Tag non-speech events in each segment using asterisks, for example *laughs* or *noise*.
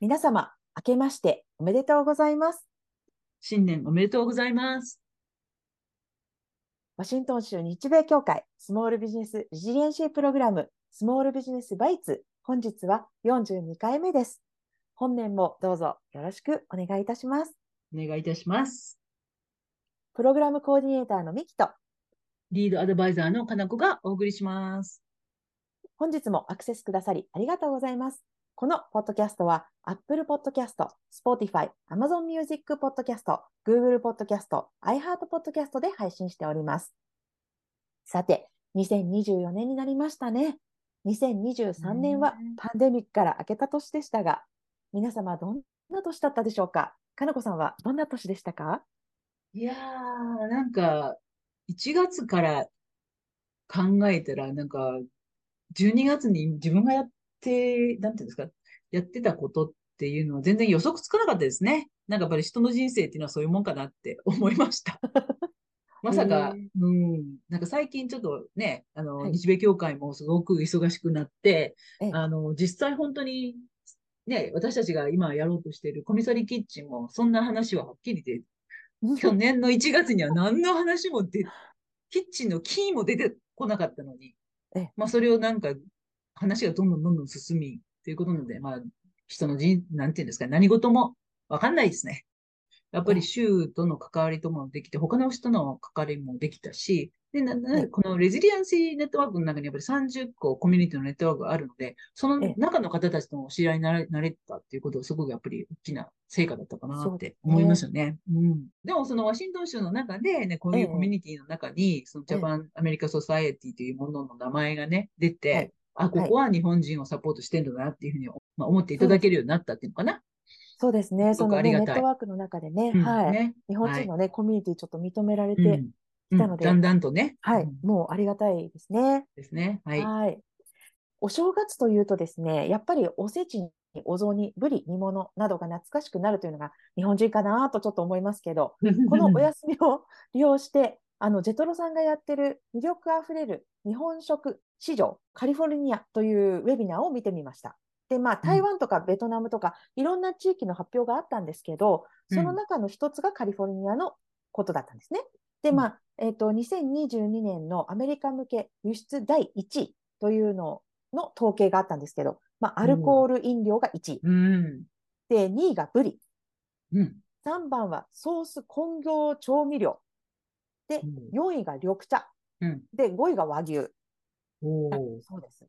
皆様、明けましておめでとうございます。新年おめでとうございます。ワシントン州日米協会スモールビジネスリジリエンシープログラムスモールビジネスバイツ本日は42回目です。本年もどうぞよろしくお願いいたします。お願いいたします。プログラムコーディネーターのミキとリードアドバイザーのかなこがお送りします。本日もアクセスくださりありがとうございます。このポッドキャストは Apple Podcast、Spotify、Amazon Music Podcast、Google Podcast、iHeart Podcast で配信しております。さて、2024年になりましたね。2023年はねパンデミックから明けた年でしたが、皆様どんな年だったでしょうか？かなこさんはどんな年でしたか？いやー、なんか、1月から考えたら、なんか、12月に自分がやって、なんていうんですか、やってたことっていうのは全然予測つかなかったですね。なんかやっぱり人の人生っていうのはそういうもんかなって *laughs* 思いました。*laughs* まさかうん、なんか最近ちょっとね、あの、はい日米協会もすごく忙しくなって、ええあの、実際本当に、ね、私たちが今やろうとしているコミサリキッチンも、そんな話ははっきりで、去年の1月には何の話も出、キッチンのキーも出てこなかったのに。え。え、まあそれをなんか、話がどんどんどんどん進み、ということなので、まあ、人の人、なんていうんですか、何事もわかんないですね。やっぱり州との関わりともできて、他の人の関わりもできたし、で、な、な、はいこのレジリアンシーネットワークの中にやっぱり30個コミュニティのネットワークがあるので、そのええ中の方たちともお知り合いになれ、なれたっていうことはすごくやっぱり大きな成果だったかなって思いますよね。うん。でもそのワシントン州の中でね、こういええうコミュニティの中に、そのジャパンアメリカソサエティというものの名前がね、出て、はいあ、ここは日本人をサポートしてんだなっていうふうに、まあ、思っていただけるようになったっていうのかな。そうですね。そのね、ネットワークの中でね、うんはい。ね。日本人のね、コミュニティちょっと認められて、うん。来たのでうんだんだんとね。はい、うんもうありがたいですね。ですね。はい。はい。お正月というとですね、やっぱりおせちにお雑煮、ぶり、煮物などが懐かしくなるというのが日本人かなとちょっと思いますけど、*laughs* このお休みを利用して、あの、ジェトロさんがやってる魅力あふれる日本食市場カリフォルニアというウェビナーを見てみました。で、まあ、台湾とかベトナムとか、いろんな地域の発表があったんですけど、その中の一つがカリフォルニアのことだったんですね。で、うんまあ、えっと、2022年のアメリカ向け輸出第1位というのの統計があったんですけど、まあ、アルコール飲料が1位。うん。で、2位がブリ。うん。3番はソース混合調味料。で、うん4位が緑茶。うん。で、5位が和牛。そうです。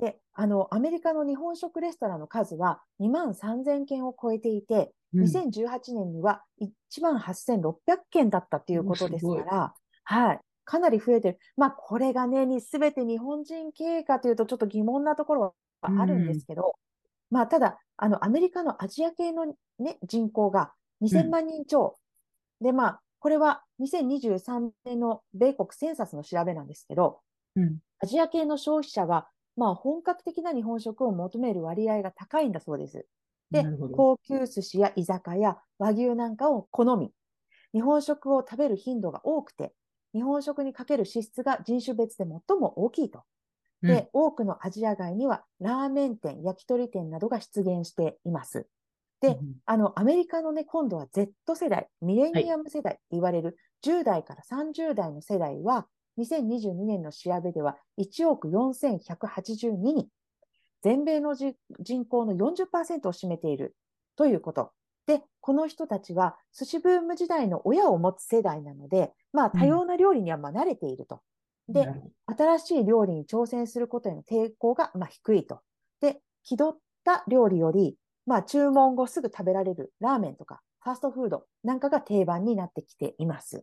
ね。で、あの、アメリカの日本食レストランの数は2万3000件を超えていて、うん2018年には1万8600件だったということですから、はい。かなり増えてる。まあ、これがね、すべて日本人経営かというと、ちょっと疑問なところはあるんですけど、まあ、ただ、あの、アメリカのアジア系のね、人口が2000万人超。で、まあ、これは2023年の米国センサスの調べなんですけど、うん。アジア系の消費者は、まあ、本格的な日本食を求める割合が高いんだそうです。で高級寿司や居酒屋、和牛なんかを好み、日本食を食べる頻度が多くて、日本食にかける支出が人種別で最も大きいと。で、多くのアジア街にはラーメン店、焼き鳥店などが出現しています。で、うんあの、アメリカのね、今度は Z 世代、ミレニアム世代って言われる10代から30代の世代は、2022年の調べでは1億4182人、全米の人口の40%を占めているということ。で、この人たちは寿司ブーム時代の親を持つ世代なので、まあ多様な料理にはま慣れていると。で、新しい料理に挑戦することへの抵抗がま低いと。で、気取った料理より、まあ注文後すぐ食べられるラーメンとかファーストフードなんかが定番になってきています。っ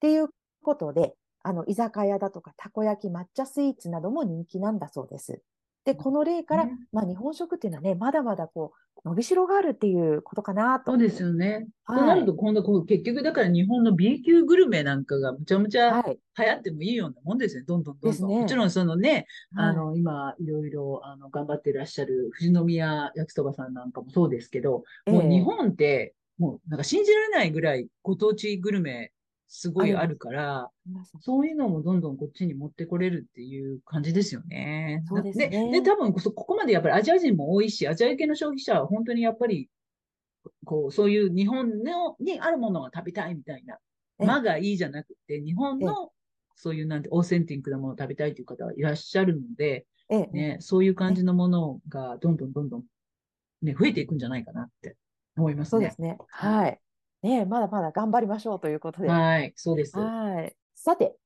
ていうことで、あの、居酒屋だとかたこ焼き、抹茶スイーツなども人気なんだそうです。で、この例から、ねまあ日本食っていうのはね、まだまだこう、伸びしろがあるっていうことかなと。そうですよね。はいとなると、今度こう、結局だから日本の B 級グルメなんかがむちゃむちゃはい。流行ってもいいようなもんですね。どんどんどんどん。ですねもちろんそのね、あはいの、今、いろいろ、あの、頑張ってらっしゃる富士宮焼きそばさんなんかもそうですけど、もうええ日本って、もうなんか信じられないぐらいご当地グルメ、すごいあるから、そういうのもどんどんこっちに持ってこれるっていう感じですよね。そうですねで、で多分こここまでやっぱりアジア人も多いし、アジア系の消費者は本当にやっぱり、こう、そういう日本のにあるものが食べたいみたいな、ええ間がいいじゃなくて、日本のそういうなんてオーセンティックなものを食べたいという方はいらっしゃるので、ええ、ね、そういう感じのものがどんどんどんどん、ね、増えていくんじゃないかなって思いますねそうで。すね。はい。ねえまだまだ頑張りましょうということで。はい、そうです。はい。さて、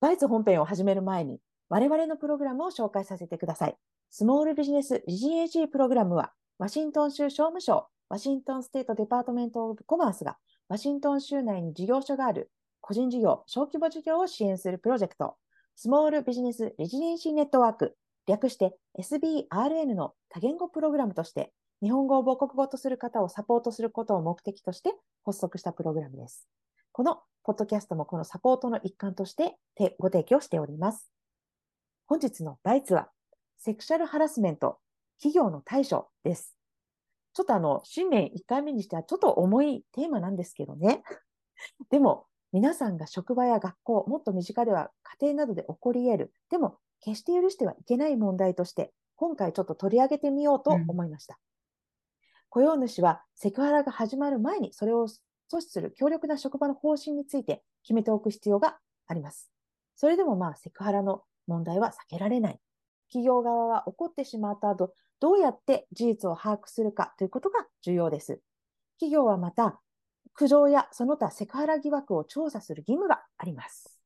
バイツ本編を始める前に、我々のプログラムを紹介させてください。スモールビジネス GAG プログラムは、ワシントン州商務省、ワシントンステートデパートメントオブコマースが、ワシントン州内に事業所がある個人事業、小規模事業を支援するプロジェクト、スモールビジネスレジデンシーネットワーク、略して SBRN の多言語プログラムとして、日本語を母国語とする方をサポートすることを目的として発足したプログラムです。このポッドキャストもこのサポートの一環としてご提供しております。本日のバイツは、セクシャルハラスメント、企業の対処です。ちょっとあの、新年1回目にしてはちょっと重いテーマなんですけどね。でも、皆さんが職場や学校、もっと身近では家庭などで起こり得る、でも決して許してはいけない問題として、今回ちょっと取り上げてみようと思いました。雇用主はセクハラが始まる前にそれを阻止する強力な職場の方針について決めておく必要があります。それでもまあセクハラの問題は避けられない。企業側は起こってしまった後、どうやって事実を把握するかということが重要です。企業はまた、苦情やその他セクハラ疑惑を調査する義務があります。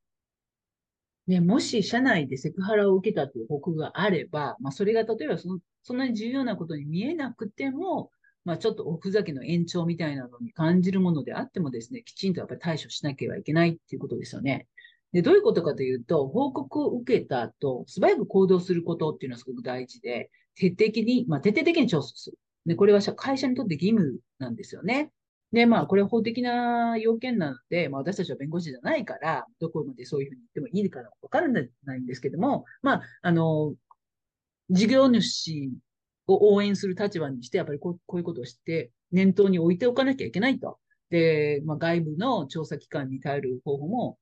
ね、もし社内でセクハラを受けたという報告があれば、まあ、それが例えばそのそんなに重要なことに見えなくても、まあ、ちょっとおふざけの延長みたいなのに感じるものであってもですね、きちんとやっぱり対処しなければいけないっていうことですよね。で、どういうことかというと、報告を受けた後、素早く行動することっていうのはすごく大事で、徹底的に、まあ、徹底的に調査する。で、これは会社にとって義務なんですよね。で、まあ、これは法的な要件なので、まあ、私たちは弁護士じゃないから、どこまでそういうふうに言ってもいいかわからないんですけども、まあ、あの、事業主を応援する立場にして、やっぱりこうこういうことをして、念頭に置いておかなきゃいけないと。で、まあ、外部の調査機関に頼る方法も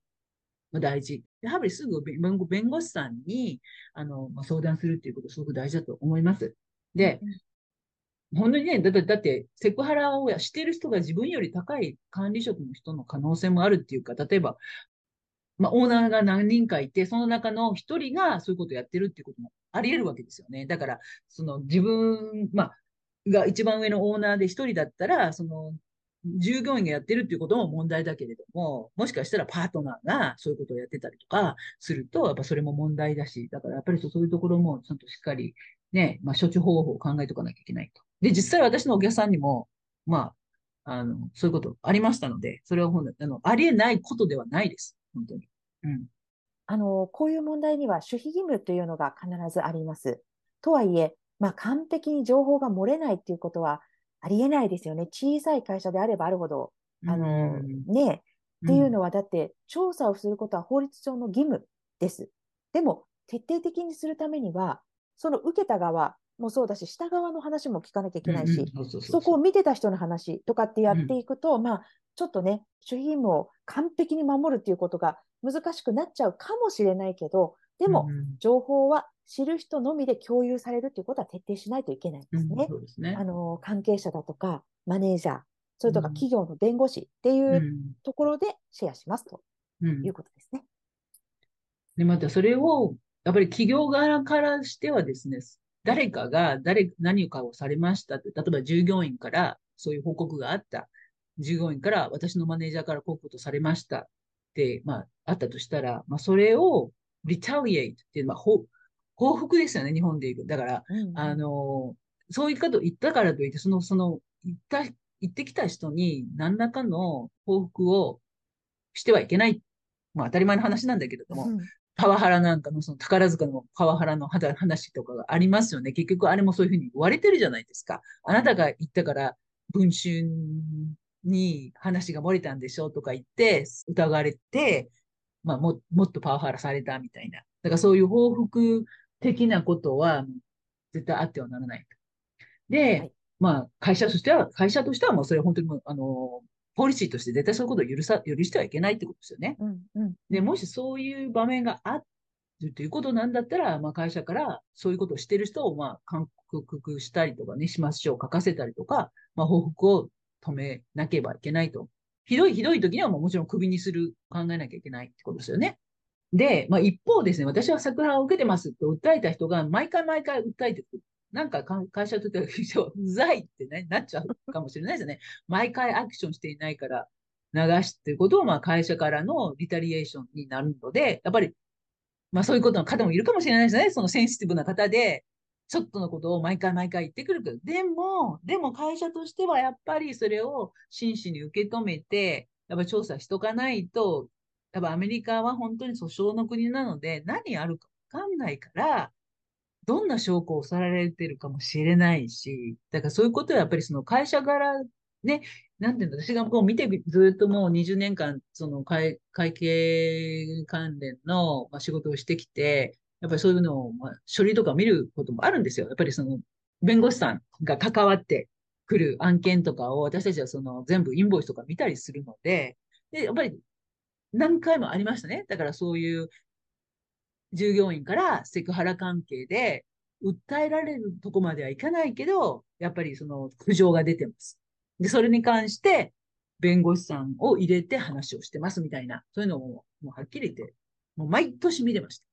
大事。やはりすぐ弁護弁護士さんにあの、まあ、相談するっていうことすごく大事だと思います。で、本当にね、だって、だって、セクハラをしている人が自分より高い管理職の人の可能性もあるっていうか、例えば、まあ、オーナーが何人かいて、その中の一人がそういうことをやってるっていうこともあり得るわけですよね。だから、その自分、まあ、が一番上のオーナーで一人だったら、その、従業員がやってるっていうことも問題だけれども、もしかしたらパートナーがそういうことをやってたりとかすると、やっぱそれも問題だし、だからやっぱりそういうところもちゃんとしっかりね、まあ、処置方法を考えておかなきゃいけないと。で、実際私のお客さんにも、まあ、あの、そういうことありましたので、それは本あの、ありえないことではないです。本当に。うん。あの、こういう問題には守秘義務というのが必ずあります。とはいえ、まあ、完璧に情報が漏れないっていうことはありえないですよね。小さい会社であればあるほど、あの、うんね、っていうのは、だって、調査をすることは法律上の義務です。でも、徹底的にするためには、その受けた側もそうだし、下側の話も聞かなきゃいけないし、そこを見てた人の話とかってやっていくと、まあ、ちょっとね、守秘義務を完璧に守るっていうことが難しくなっちゃうかもしれないけど、でも、うん情報は知る人のみで共有されるっていうことは徹底しないといけないんうんですね。そうですねあ。の関係者だとか、マネージャー、それとかうん企業の弁護士ってういうんところでシェアしますとうんいうことですね。で、またそれを、やっぱり企業側からしてはですね、誰かが誰、何かをされましたって、例えば従業員からそういう報告があった。従業員から私のマネージャーからこういうことされましたって、まあ、あったとしたら、まあ、それを retaliate っていうのは、報報復ですよね、日本で言う。だから、うんあの、そういうことを言ったからといって、その、その、言った、言ってきた人に何らかの報復をしてはいけない。まあ当たり前の話なんだけれども、うんパワハラなんかの、その宝塚のパワハラの話とかがありますよね。結局あれもそういうふうに言われてるじゃないですか。あなたが言ったから、文春に話が漏れたんでしょとか言って、疑われて、まあも、もっとパワハラされたみたいな。だからそういう報復的なことは絶対あってはならないと。で、はいまあ会社としては、会社としてはもうそれ本当にもう、あの、ポリシーとして絶対そういうことを許さ、許してはいけないってことですよね。うんうんで、もしそういう場面があるということなんだったら、まあ会社からそういうことをしてる人を、まあ勧告したりとかね、しましょう、書かせたりとか、まあ報復を止めなければいけないと。ひどいひどい時にはもうもちろんクビにする、考えなきゃいけないってことですよね。で、まあ一方ですね、私はセクハラを受けてますと訴えた人が毎回毎回訴えてくる。なんか会社とってはうざいってね、なっちゃうかもしれないですよね。毎回アクションしていないから流すっていうことを、まあ会社からのリタリエーションになるので、やっぱり、まあそういうことの方もいるかもしれないですね。そのセンシティブな方で、ちょっとのことを毎回毎回言ってくるけど、でも、でも会社としてはやっぱりそれを真摯に受け止めて、やっぱ調査しとかないと、やっぱアメリカは本当に訴訟の国なので、何あるかわかんないから、どんな証拠をさられてるかもしれないし、だからそういうことはやっぱりその会社柄、ね、なんていうの、私がこう見て、ずっともう20年間、その会会計関連の、仕事をしてきて、やっぱりそういうのを、まあ、書類とか見ることもあるんですよ。やっぱりその、弁護士さんが関わってくる案件とかを私たちはその全部インボイスとか見たりするので、で、やっぱり何回もありましたね。だからそういう従業員からセクハラ関係で訴えられるとこまではいかないけど、やっぱりその苦情が出てます。で、それに関して弁護士さんを入れて話をしてますみたいな、そういうのをもうはっきり言って、もう毎年見てました。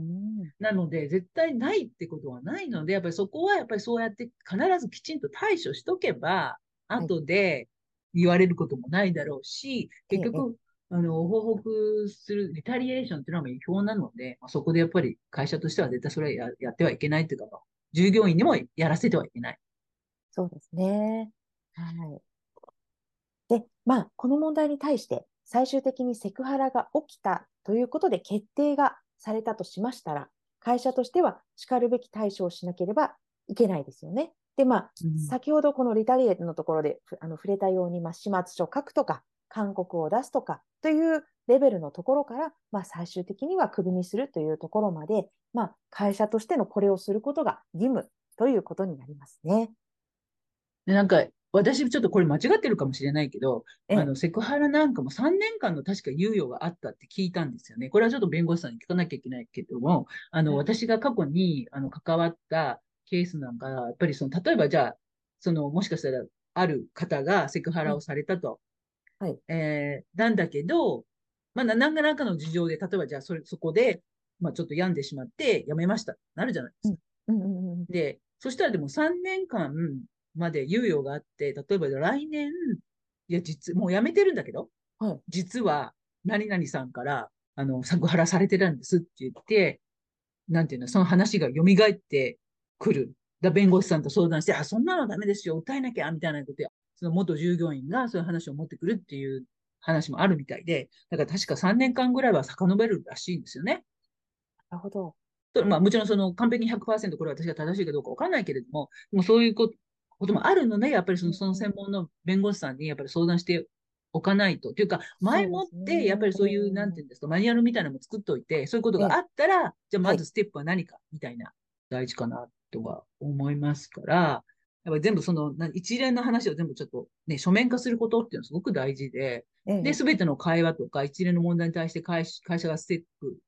うんなので、絶対ないってことはないので、やっぱりそこはやっぱりそうやって必ずきちんと対処しとけば、はい後で言われることもないだろうし、ええ結局、あの、報告するリタリエーションっていうのは違法なので、まあそこでやっぱり会社としては絶対それはややってはいけないっていうか、まあ従業員にもやらせてはいけない。そうですね。はい。で、まあ、この問題に対して、最終的にセクハラが起きたということで決定がされたとしましたら、会社としては叱るべき対処をしなければいけないですよね。で、まあ、うん先ほどこのリタリエートのところでふあの触れたように、まあ、始末書を書くとか、勧告を出すとかというレベルのところから、まあ、最終的にはクビにするというところまで、まあ、会社としてのこれをすることが義務ということになりますね。でなんか、私ちょっとこれ間違ってるかもしれないけど、ええあの、セクハラなんかも3年間の確か猶予があったって聞いたんですよね。これはちょっと弁護士さんに聞かなきゃいけないけども、あの、はい私が過去に、あの、関わったケースなんか、やっぱりその、例えばじゃあ、その、もしかしたら、ある方がセクハラをされたと。はいえーなんだけど、まあ、な何か何かの事情で、例えばじゃあ、それ、そこで、まあ、ちょっと病んでしまって、辞めました。なるじゃないですか。うんうんうんで、そしたらでも3年間まで猶予があって、例えば来年、いや、実、もう辞めてるんだけど、はい実は、何々さんから、あの、ハラされてたんですって言って、なんていうの、その話が蘇ってくる。だ弁護士さんと相談して、あ、そんなのダメですよ、訴えなきゃ、みたいなことで、その元従業員がそういう話を持ってくるっていう話もあるみたいで、だから確か3年間ぐらいは遡るらしいんですよね。なるほど。とまあ、もちろんその完璧に100%これは私が正しいかどうかわかんないけれども、もうそういうことこともあるので、やっぱりそのその専門の弁護士さんにやっぱり相談しておかないと。というか、前もって、やっぱりそういうう、ん。なんていうんですか、マニュアルみたいなのも作っておいて、そういうことがあったら、じゃあまずステップは何か、みたいな、大事かな、とは思いますから、やっぱり全部その、な一連の話を全部ちょっとね、書面化することっていうのはすごく大事で、ええ。で、すべての会話とか一連の問題に対して会社がステップ、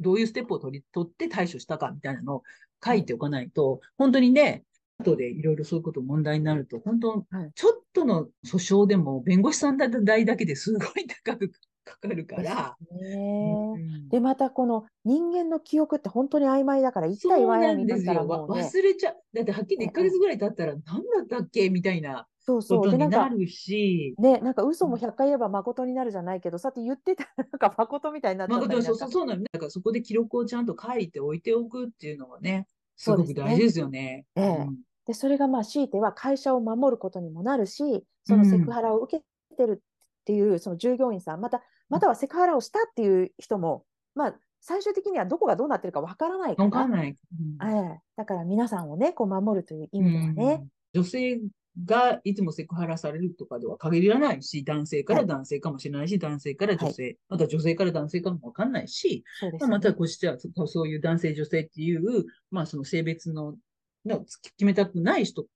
どういうステップを取り、取って対処したかみたいなのを書いておかないと、本当にね、後でいろいろそういうこと問題になると、本当はい、ちょっとの訴訟でも弁護士さん代だけですごい高くかかるから、でまたこの人間の記憶って本当に曖昧だから、一そう体ワイヤなんになったらですよ。忘れちゃう。だってはっきり1ヶ月ぐらい経ったら、何だったっけみたいなそうそう。になんか、なるし、ね、なんか嘘も100回言えば誠になるじゃないけど、さって言ってたら、なんか誠みたいになっそうそうそうなの。ね。だからそこで記録をちゃんと書いておいておくっていうのはね、すごく大事ですよね。ええ。うんで、それがまあ、強いては会社を守ることにもなるし、そのセクハラを受けてるっていうその従業員さん、また、またはセクハラをしたっていう人も、まあ、最終的にはどこがどうなってるかわからないかわからんない。うん。ええ。だから皆さんをね、こう守るという意味ではね、うん。女性がいつもセクハラされるとかでは限らないし、男性から男性かもしれないし、男性から女性、また女性から男性かもわかんないし、そうです。よねまあまたこうしてはそそういう男性、女性っていう、まあその性別のの決めたくない人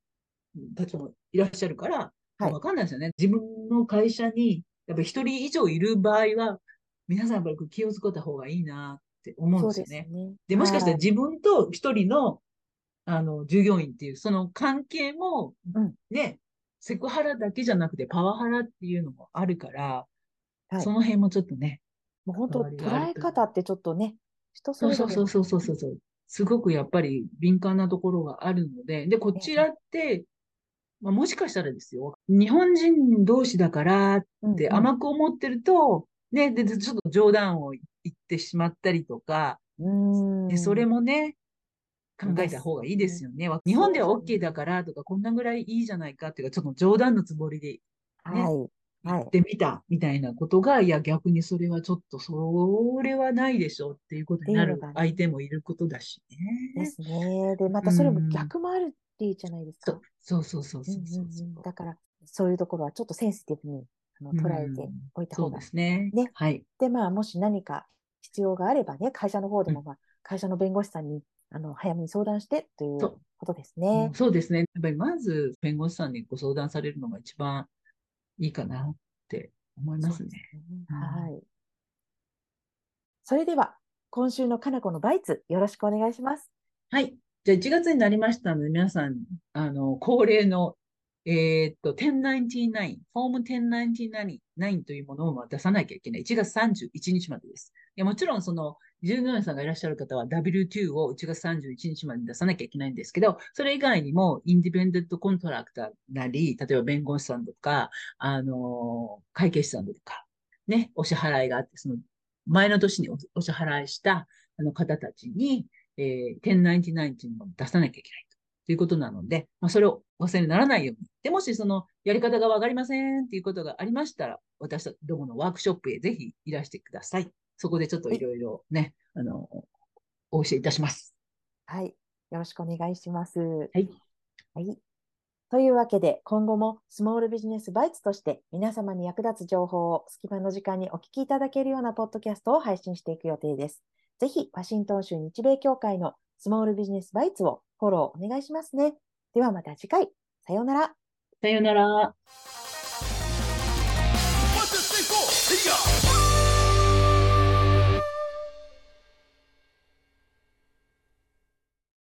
たちもいらっしゃるから、はいわかんないですよね。自分の会社に、やっぱ一人以上いる場合は、皆さんやっぱり気をつけた方がいいなって思うんですよね。ですね。で、もしかしたらはい自分と一人の、あの、従業員っていう、その関係もうん、ね、セクハラだけじゃなくてパワハラっていうのもあるから、はいその辺もちょっとね、もう本当、捉え方ってちょっとね、人それぞれそうそうそうそうそうそう。すごくやっぱり敏感なところがあるので、で、こちらって、まあ、もしかしたらですよ、日本人同士だからってうんうん。甘く思ってると、ね、で、でちょっと冗談を言ってしまったりとか、でそれもね、考えた方がいいですよね。日本では OK だからとか、こんなぐらいいいじゃないかっていうか、ちょっと冗談のつもりではい。は言いってみたみたいなことが、いや、逆にそれはちょっと、それはないでしょうっていうことになる相手もいることだしね。ですね。で、またそれも逆もあるっていいじゃないですか。そうそうそうそううんそううんそううんだから、そういうところはちょっとセンシティブにあの捉えておいた方がですね。ねはい。で、まあ、もし何か必要があればね、会社の方でも、まあ、会社の弁護士さんに、あの、早めに相談してということですうねん。そうですね。やっぱりまず弁護士さんにご相談されるのが一番いいかなって思いますね。すねうんはい。それでは、今週のかなこのバイツ、よろしくお願いします。はい。じゃあ1月になりましたので、皆さん、あの、恒例の、えーっと、1099、フォーム1099というものを出さなきゃいけない。1月31日までです。いやもちろん、その、従業員さんがいらっしゃる方は W2 を1月31日までに出さなきゃいけないんですけど、それ以外にも、インディペンデントコントラクターなり、例えば弁護士さんとか、あの、会計士さんとか、ね、お支払いがあって、その、前の年にお支払いしたあの方たちに、えー、1099っていうのを出さなきゃいけないということなので、まあ、それを忘れにならないように。で、もしそのやり方がわかりませんっていうことがありましたら、私たちどものワークショップへぜひいらしてください。そこでちょっといろいろね、あの、お教えいたします。はい。よろしくお願いします。はい。はい。というわけで、今後もスモールビジネスバイツとして皆様に役立つ情報を隙間の時間にお聞きいただけるようなポッドキャストを配信していく予定です。ぜひ、ワシントン州日米協会のスモールビジネスバイツをフォローお願いしますね。ではまた次回。さようなら。さようなら。